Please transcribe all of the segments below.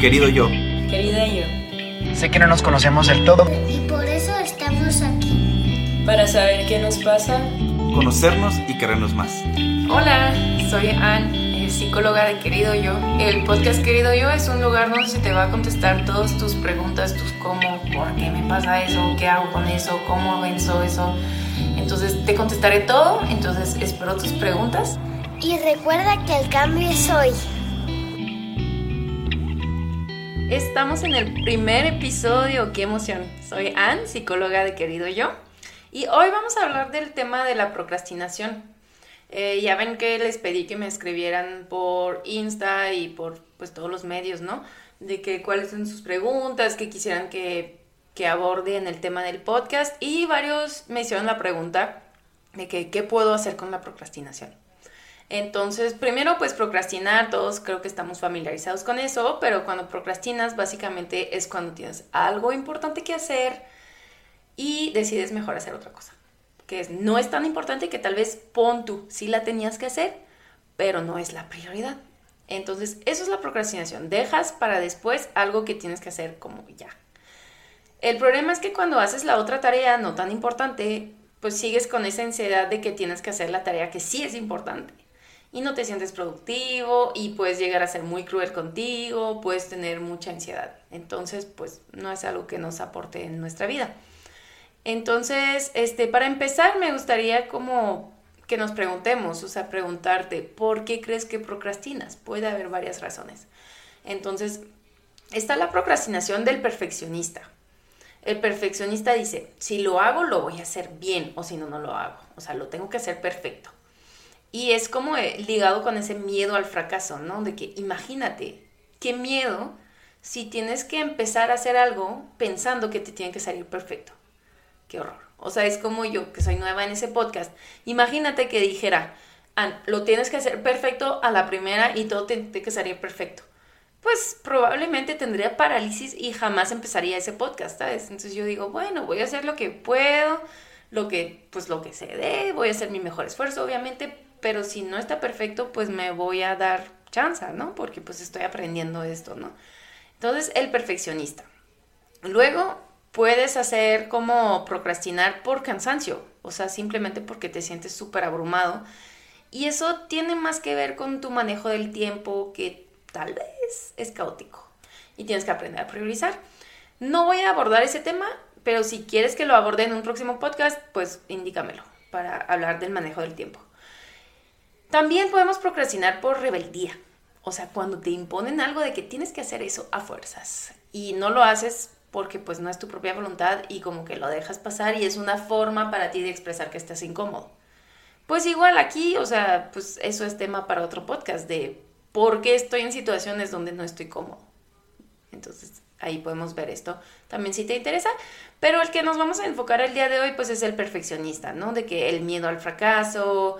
Querido yo. Querida yo. Sé que no nos conocemos del todo. Y por eso estamos aquí. Para saber qué nos pasa. Conocernos y querernos más. Hola, soy Ann, psicóloga de Querido Yo. El podcast Querido Yo es un lugar donde se te va a contestar todas tus preguntas, tus cómo, por qué me pasa eso, qué hago con eso, cómo venzo eso. Entonces te contestaré todo, entonces espero tus preguntas. Y recuerda que el cambio es hoy. Estamos en el primer episodio, qué emoción. Soy Ann, psicóloga de Querido Yo, y hoy vamos a hablar del tema de la procrastinación. Eh, ya ven que les pedí que me escribieran por Insta y por pues todos los medios, ¿no? De que cuáles son sus preguntas, que quisieran que, que aborde en el tema del podcast y varios me hicieron la pregunta de que qué puedo hacer con la procrastinación. Entonces, primero, pues procrastinar, todos creo que estamos familiarizados con eso, pero cuando procrastinas, básicamente es cuando tienes algo importante que hacer y decides mejor hacer otra cosa, que no es tan importante que tal vez pon tú, sí la tenías que hacer, pero no es la prioridad. Entonces, eso es la procrastinación, dejas para después algo que tienes que hacer como ya. El problema es que cuando haces la otra tarea no tan importante, pues sigues con esa ansiedad de que tienes que hacer la tarea que sí es importante y no te sientes productivo y puedes llegar a ser muy cruel contigo, puedes tener mucha ansiedad. Entonces, pues no es algo que nos aporte en nuestra vida. Entonces, este, para empezar, me gustaría como que nos preguntemos, o sea, preguntarte, ¿por qué crees que procrastinas? Puede haber varias razones. Entonces, está la procrastinación del perfeccionista. El perfeccionista dice, si lo hago, lo voy a hacer bien, o si no, no lo hago. O sea, lo tengo que hacer perfecto. Y es como eh, ligado con ese miedo al fracaso, ¿no? De que imagínate, qué miedo si tienes que empezar a hacer algo pensando que te tiene que salir perfecto. Qué horror. O sea, es como yo, que soy nueva en ese podcast. Imagínate que dijera, lo tienes que hacer perfecto a la primera y todo tiene que salir perfecto. Pues probablemente tendría parálisis y jamás empezaría ese podcast, ¿sabes? Entonces yo digo, bueno, voy a hacer lo que puedo, lo que, pues lo que se dé, voy a hacer mi mejor esfuerzo, obviamente, pero si no está perfecto, pues me voy a dar chance, ¿no? Porque pues estoy aprendiendo esto, ¿no? Entonces, el perfeccionista. Luego, puedes hacer como procrastinar por cansancio, o sea, simplemente porque te sientes súper abrumado. Y eso tiene más que ver con tu manejo del tiempo, que tal vez es caótico. Y tienes que aprender a priorizar. No voy a abordar ese tema, pero si quieres que lo aborde en un próximo podcast, pues indícamelo para hablar del manejo del tiempo. También podemos procrastinar por rebeldía. O sea, cuando te imponen algo de que tienes que hacer eso a fuerzas y no lo haces porque pues no es tu propia voluntad y como que lo dejas pasar y es una forma para ti de expresar que estás incómodo. Pues igual aquí, o sea, pues eso es tema para otro podcast de por qué estoy en situaciones donde no estoy cómodo. Entonces, ahí podemos ver esto también si te interesa. Pero el que nos vamos a enfocar el día de hoy, pues es el perfeccionista, ¿no? De que el miedo al fracaso,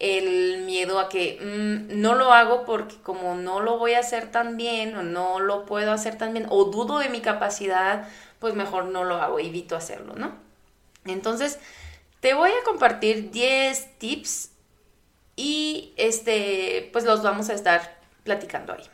el miedo a que mm, no lo hago porque como no lo voy a hacer tan bien o no lo puedo hacer tan bien o dudo de mi capacidad, pues mejor no lo hago, evito hacerlo, ¿no? Entonces, te voy a compartir 10 tips y este, pues los vamos a estar platicando ahí.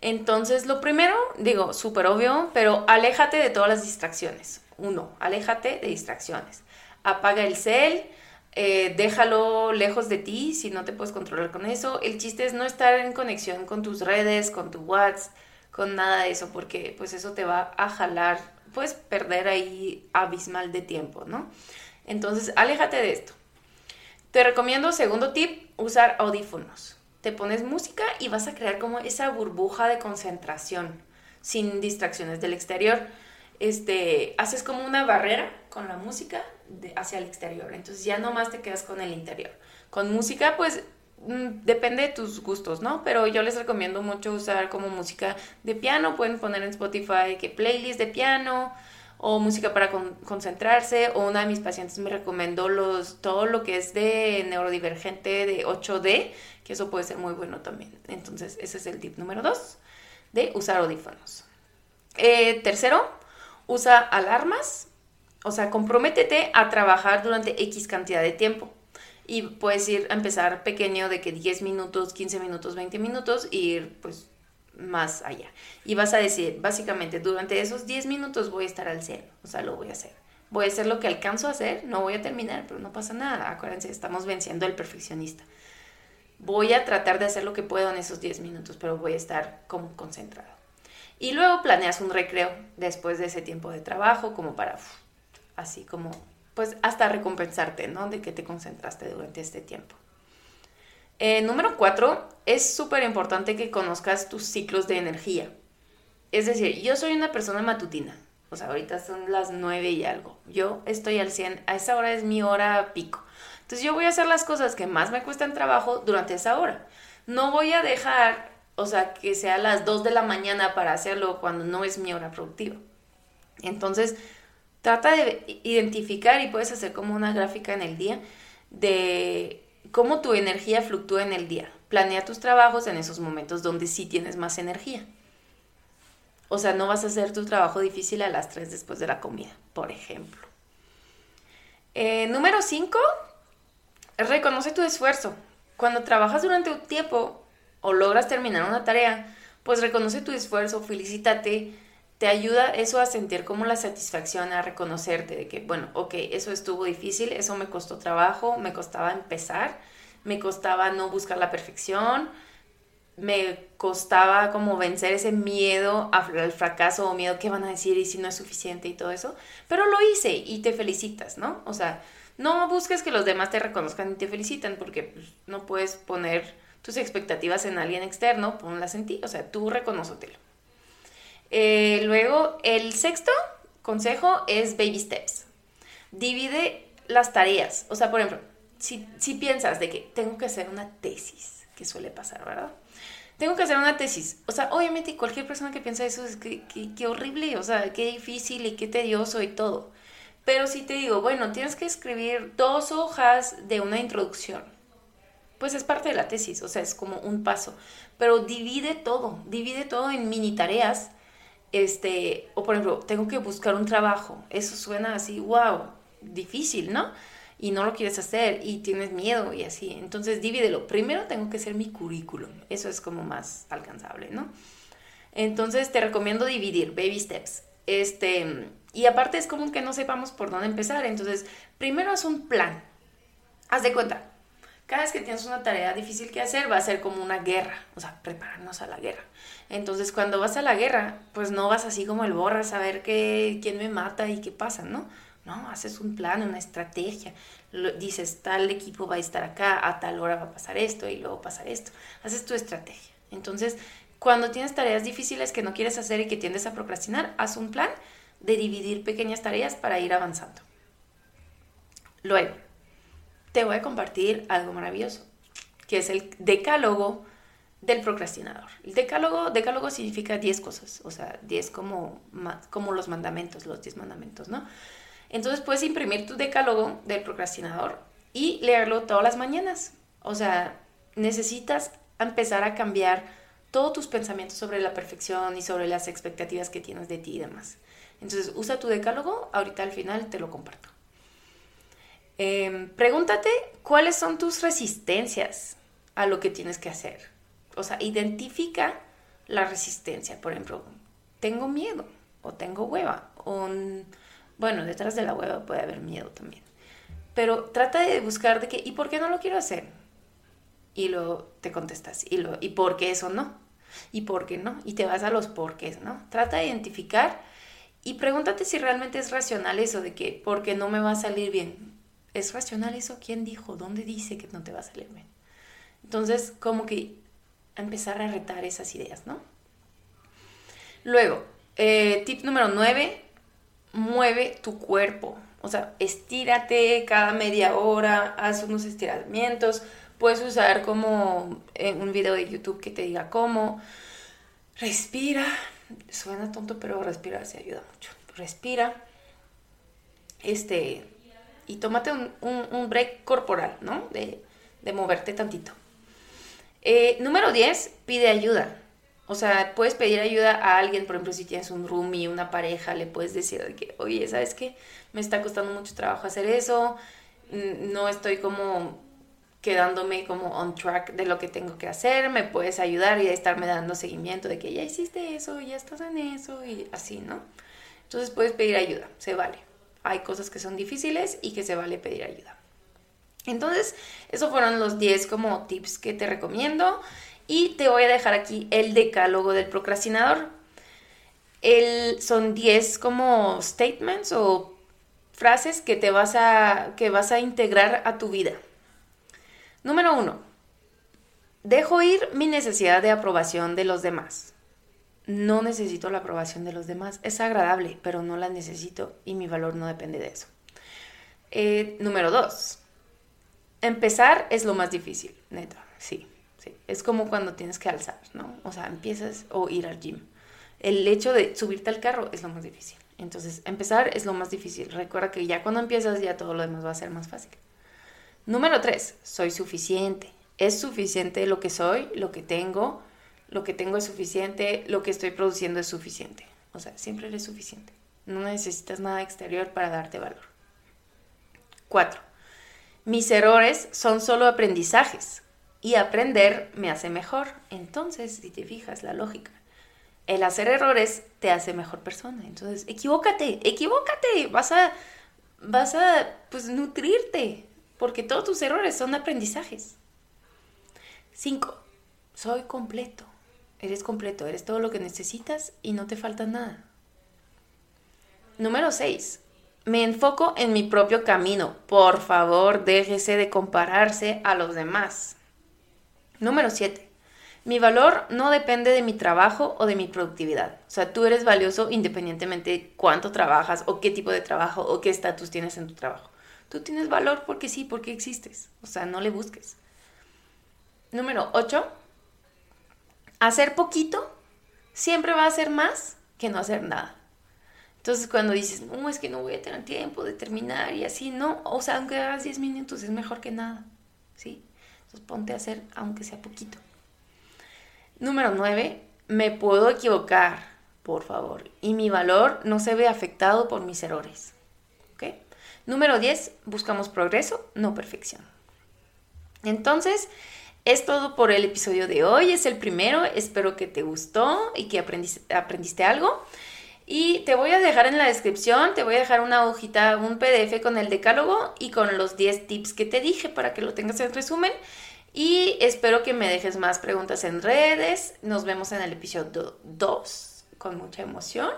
Entonces, lo primero, digo, súper obvio, pero aléjate de todas las distracciones. Uno, aléjate de distracciones. Apaga el cel, eh, déjalo lejos de ti si no te puedes controlar con eso. El chiste es no estar en conexión con tus redes, con tu WhatsApp, con nada de eso, porque pues eso te va a jalar, puedes perder ahí abismal de tiempo, ¿no? Entonces, aléjate de esto. Te recomiendo, segundo tip, usar audífonos. Te pones música y vas a crear como esa burbuja de concentración, sin distracciones del exterior. Este, haces como una barrera con la música hacia el exterior. Entonces ya nomás te quedas con el interior. Con música, pues mm, depende de tus gustos, ¿no? Pero yo les recomiendo mucho usar como música de piano. Pueden poner en Spotify que playlist de piano o música para concentrarse. O una de mis pacientes me recomendó los, todo lo que es de neurodivergente de 8D, que eso puede ser muy bueno también. Entonces, ese es el tip número 2 de usar audífonos. Eh, tercero, usa alarmas o sea, comprométete a trabajar durante X cantidad de tiempo. Y puedes ir a empezar pequeño de que 10 minutos, 15 minutos, 20 minutos, e ir pues más allá. Y vas a decir, básicamente, durante esos 10 minutos voy a estar al 100, o sea, lo voy a hacer. Voy a hacer lo que alcanzo a hacer, no voy a terminar, pero no pasa nada. Acuérdense, estamos venciendo al perfeccionista. Voy a tratar de hacer lo que puedo en esos 10 minutos, pero voy a estar como concentrado. Y luego planeas un recreo después de ese tiempo de trabajo, como para, así como, pues hasta recompensarte, ¿no? De que te concentraste durante este tiempo. Eh, número cuatro, es súper importante que conozcas tus ciclos de energía. Es decir, yo soy una persona matutina. O sea, ahorita son las nueve y algo. Yo estoy al 100. A esa hora es mi hora pico. Entonces yo voy a hacer las cosas que más me cuestan trabajo durante esa hora. No voy a dejar, o sea, que sea las 2 de la mañana para hacerlo cuando no es mi hora productiva. Entonces, trata de identificar y puedes hacer como una gráfica en el día de cómo tu energía fluctúa en el día. Planea tus trabajos en esos momentos donde sí tienes más energía. O sea, no vas a hacer tu trabajo difícil a las 3 después de la comida, por ejemplo. Eh, número 5, reconoce tu esfuerzo. Cuando trabajas durante un tiempo o logras terminar una tarea, pues reconoce tu esfuerzo, felicítate, te ayuda eso a sentir como la satisfacción, a reconocerte de que, bueno, ok, eso estuvo difícil, eso me costó trabajo, me costaba empezar, me costaba no buscar la perfección, me costaba como vencer ese miedo al fracaso o miedo que van a decir y si no es suficiente y todo eso, pero lo hice y te felicitas, ¿no? O sea, no busques que los demás te reconozcan y te felicitan porque pues, no puedes poner tus expectativas en alguien externo, ponlas en ti, o sea, tú reconócetelo. Eh, luego, el sexto consejo es baby steps. Divide las tareas. O sea, por ejemplo, si, piensas de que tengo que hacer una tesis, que suele pasar, ¿verdad? Tengo que hacer una tesis. O sea, obviamente cualquier persona que piensa eso es que, que, horrible, o sea, qué difícil y qué tedioso y todo. Pero si te digo, bueno, tienes que escribir dos hojas de una introducción, pues es parte de la tesis, o sea, es como un paso. Pero divide todo, divide todo en mini tareas este, o por ejemplo, tengo que buscar un trabajo, eso suena así, wow, difícil, ¿no? Y no lo quieres hacer y tienes miedo y así. Entonces, divídelo. Primero tengo que hacer mi currículum, eso es como más alcanzable, ¿no? Entonces, te recomiendo dividir, baby steps. Este, y aparte es como que no sepamos por dónde empezar. Entonces, primero haz un plan. Haz de cuenta, cada vez que tienes una tarea difícil que hacer va a ser como una guerra, o sea, prepararnos a la guerra. Entonces, cuando vas a la guerra, pues no vas así como el borra a saber qué, quién me mata y qué pasa, ¿no? No, haces un plan, una estrategia. dices, tal equipo va a estar acá, a tal hora va a pasar esto y luego pasar esto. Haces tu estrategia. Entonces, cuando tienes tareas difíciles que no quieres hacer y que tiendes a procrastinar, haz un plan de dividir pequeñas tareas para ir avanzando. Luego, te voy a compartir algo maravilloso, que es el decálogo del procrastinador. El decálogo, decálogo significa 10 cosas, o sea, 10 como, como los mandamentos, los 10 mandamentos, ¿no? Entonces puedes imprimir tu decálogo del procrastinador y leerlo todas las mañanas. O sea, necesitas empezar a cambiar todos tus pensamientos sobre la perfección y sobre las expectativas que tienes de ti y demás. Entonces, usa tu decálogo, ahorita al final te lo comparto. Em, pregúntate cuáles son tus resistencias a lo que tienes que hacer o sea, identifica la resistencia. Por ejemplo, tengo miedo o tengo hueva. O, bueno, detrás de la hueva puede haber miedo también. Pero trata de buscar de qué, ¿y por qué no lo quiero hacer? Y luego te contestas, ¿y, lo, ¿y por qué eso no? ¿Y por qué no? Y te vas a los porqués, ¿no? Trata de identificar y pregúntate si realmente es racional eso de que porque no me va a salir bien. ¿Es racional eso? ¿Quién dijo? ¿Dónde dice que no te va a salir bien? Entonces, como que empezar a retar esas ideas, ¿no? Luego, eh, tip número 9, mueve tu cuerpo. O sea, estírate cada media hora, haz unos estiramientos. Puedes usar como en un video de YouTube que te diga cómo. Respira. Suena tonto, pero respirar se ayuda mucho. Respira. Este. Y tómate un, break corporal, ¿no? De, de moverte tantito. Eh, número 10, pide ayuda. O sea, puedes pedir ayuda a alguien, por ejemplo, si tienes un roomie, una pareja, le puedes decir que, oye, ¿sabes qué? Me está costando mucho trabajo hacer eso, no estoy como quedándome como on track de lo que tengo que hacer, me puedes ayudar y estarme dando seguimiento de que ya hiciste eso, ya estás en eso y así, ¿no? Entonces puedes pedir ayuda, se vale. Hay cosas que son difíciles y que se vale pedir ayuda. Entonces, esos fueron los 10 como tips que te recomiendo y te voy a dejar aquí el decálogo del procrastinador. El, son 10 como statements o frases que te vas a, que vas a integrar a tu vida. Número 1. Dejo ir mi necesidad de aprobación de los demás. No necesito la aprobación de los demás. Es agradable, pero no la necesito y mi valor no depende de eso. Eh, número 2 empezar es lo más difícil, neta, sí, sí. Es como cuando tienes que alzar, ¿no? O sea, empiezas o ir al gym. El hecho de subirte al carro es lo más difícil. Entonces, empezar es lo más difícil. Recuerda que ya cuando empiezas, ya todo lo demás va a ser más fácil. Número tres, soy suficiente. Es suficiente lo que soy, lo que tengo, lo que tengo es suficiente, lo que estoy produciendo es suficiente. O sea, siempre eres suficiente. No necesitas nada exterior para darte valor. Cuatro, mis errores son solo aprendizajes y aprender me hace mejor. Entonces, si te fijas la lógica, el hacer errores te hace mejor persona. Entonces, equivócate, equivócate, vas a, vas a, pues, nutrirte, porque todos tus errores son aprendizajes. Cinco, soy completo. Eres completo, eres todo lo que necesitas y no te falta nada. Número 6. Me enfoco en mi propio camino. Por favor, déjese de compararse a los demás. Número 7. Mi valor no depende de mi trabajo o de mi productividad. O sea, tú eres valioso independientemente de cuánto trabajas o qué tipo de trabajo o qué estatus tienes en tu trabajo. Tú tienes valor porque sí, porque existes. O sea, no le busques. Número 8. Hacer poquito siempre va a ser más que no hacer nada. Entonces cuando dices, no, es que no voy a tener tiempo de terminar y así, no, o sea, aunque hagas 10 minutos es mejor que nada, ¿sí? Entonces ponte a hacer aunque sea poquito. Número 9, me puedo equivocar, por favor, y mi valor no se ve afectado por mis errores, ¿ok? Número 10, buscamos progreso, no perfección. Entonces, es todo por el episodio de hoy, es el primero, espero que te gustó y que aprendiste, algo. Y te voy a dejar en la descripción, te voy a dejar una hojita, un PDF con el decálogo y con los 10 tips que te dije para que lo tengas en resumen. Y espero que me dejes más preguntas en redes. Nos vemos en el episodio 2 con mucha emoción.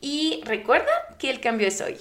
Y recuerda que el cambio es hoy.